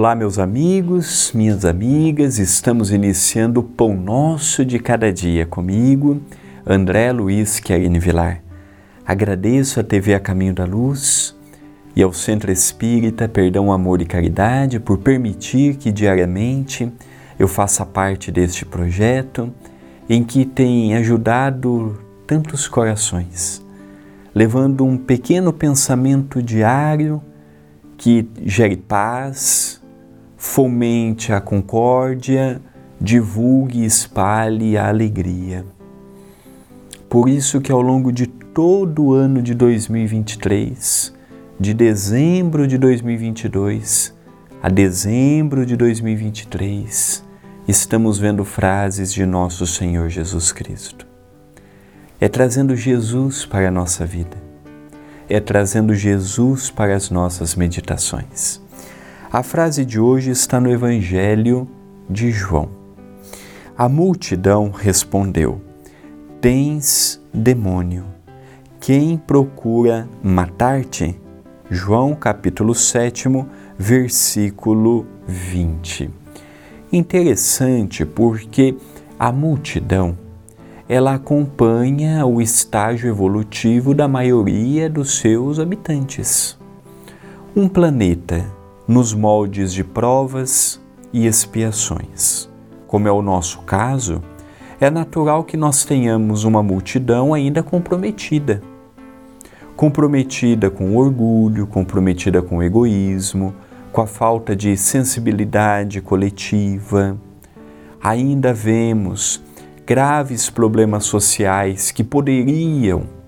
Olá, meus amigos, minhas amigas, estamos iniciando o Pão Nosso de Cada Dia comigo, André Luiz Querine Vilar. Agradeço a TV A Caminho da Luz e ao Centro Espírita Perdão, Amor e Caridade por permitir que diariamente eu faça parte deste projeto em que tem ajudado tantos corações, levando um pequeno pensamento diário que gere paz, fomente a concórdia, divulgue e espalhe a alegria. Por isso que ao longo de todo o ano de 2023, de dezembro de 2022 a dezembro de 2023, estamos vendo frases de nosso Senhor Jesus Cristo. É trazendo Jesus para a nossa vida, é trazendo Jesus para as nossas meditações. A frase de hoje está no Evangelho de João. A multidão respondeu: Tens demônio. Quem procura matar-te? João capítulo 7, versículo 20. Interessante porque a multidão ela acompanha o estágio evolutivo da maioria dos seus habitantes. Um planeta nos moldes de provas e expiações. Como é o nosso caso, é natural que nós tenhamos uma multidão ainda comprometida. Comprometida com orgulho, comprometida com egoísmo, com a falta de sensibilidade coletiva. Ainda vemos graves problemas sociais que poderiam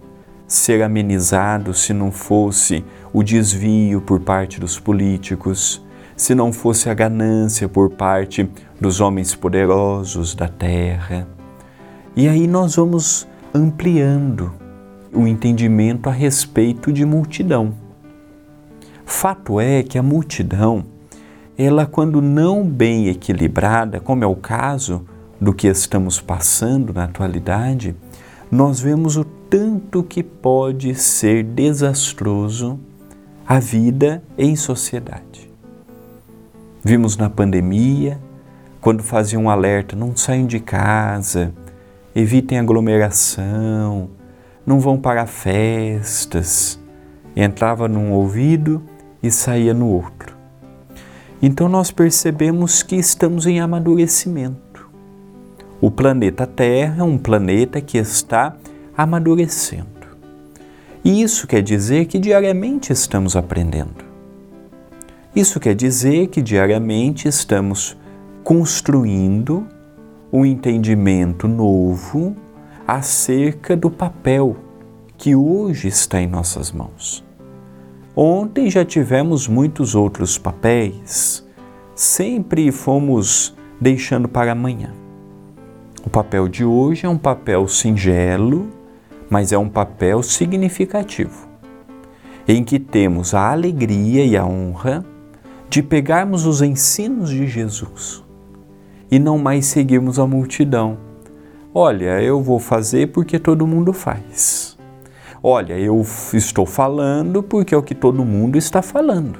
ser amenizado se não fosse o desvio por parte dos políticos, se não fosse a ganância por parte dos homens poderosos da terra. E aí nós vamos ampliando o entendimento a respeito de multidão. Fato é que a multidão, ela quando não bem equilibrada, como é o caso do que estamos passando na atualidade, nós vemos o tanto que pode ser desastroso a vida em sociedade. Vimos na pandemia, quando faziam um alerta: não saiam de casa, evitem aglomeração, não vão para festas. Entrava num ouvido e saía no outro. Então nós percebemos que estamos em amadurecimento. O planeta Terra é um planeta que está amadurecendo. E isso quer dizer que diariamente estamos aprendendo. Isso quer dizer que diariamente estamos construindo um entendimento novo acerca do papel que hoje está em nossas mãos. Ontem já tivemos muitos outros papéis, sempre fomos deixando para amanhã. O papel de hoje é um papel singelo, mas é um papel significativo, em que temos a alegria e a honra de pegarmos os ensinos de Jesus e não mais seguirmos a multidão. Olha, eu vou fazer porque todo mundo faz. Olha, eu estou falando porque é o que todo mundo está falando.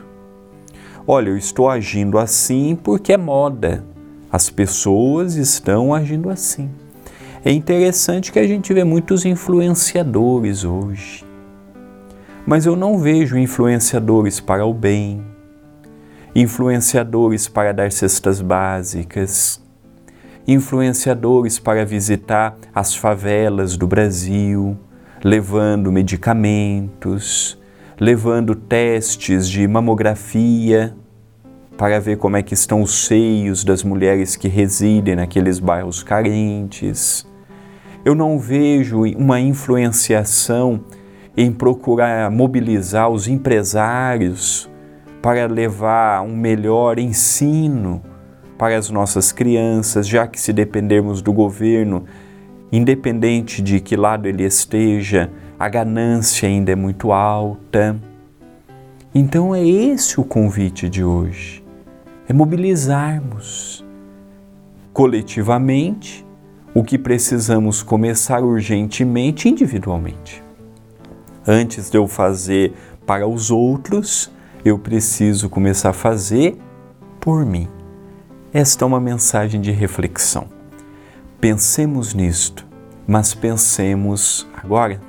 Olha, eu estou agindo assim porque é moda. As pessoas estão agindo assim. É interessante que a gente vê muitos influenciadores hoje, mas eu não vejo influenciadores para o bem, influenciadores para dar cestas básicas, influenciadores para visitar as favelas do Brasil, levando medicamentos, levando testes de mamografia para ver como é que estão os seios das mulheres que residem naqueles bairros carentes eu não vejo uma influenciação em procurar mobilizar os empresários para levar um melhor ensino para as nossas crianças, já que se dependermos do governo, independente de que lado ele esteja, a ganância ainda é muito alta. Então é esse o convite de hoje. É mobilizarmos coletivamente o que precisamos começar urgentemente individualmente. Antes de eu fazer para os outros, eu preciso começar a fazer por mim. Esta é uma mensagem de reflexão. Pensemos nisto, mas pensemos agora